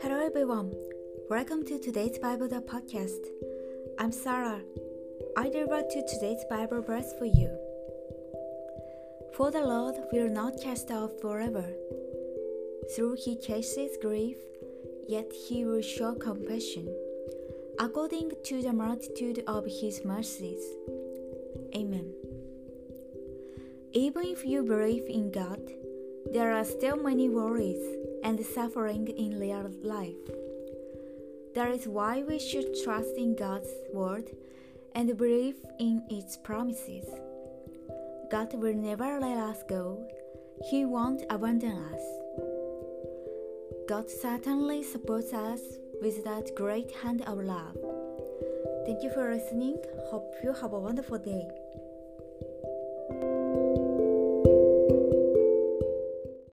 Hello everyone. Welcome to today's Bible podcast. I'm Sarah. I deliver to today's Bible verse for you. For the Lord will not cast off forever. Through he chases grief, yet he will show compassion, according to the multitude of his mercies. Amen. Even if you believe in God, there are still many worries and suffering in real life. That is why we should trust in God's word and believe in its promises. God will never let us go, He won't abandon us. God certainly supports us with that great hand of love. Thank you for listening. Hope you have a wonderful day.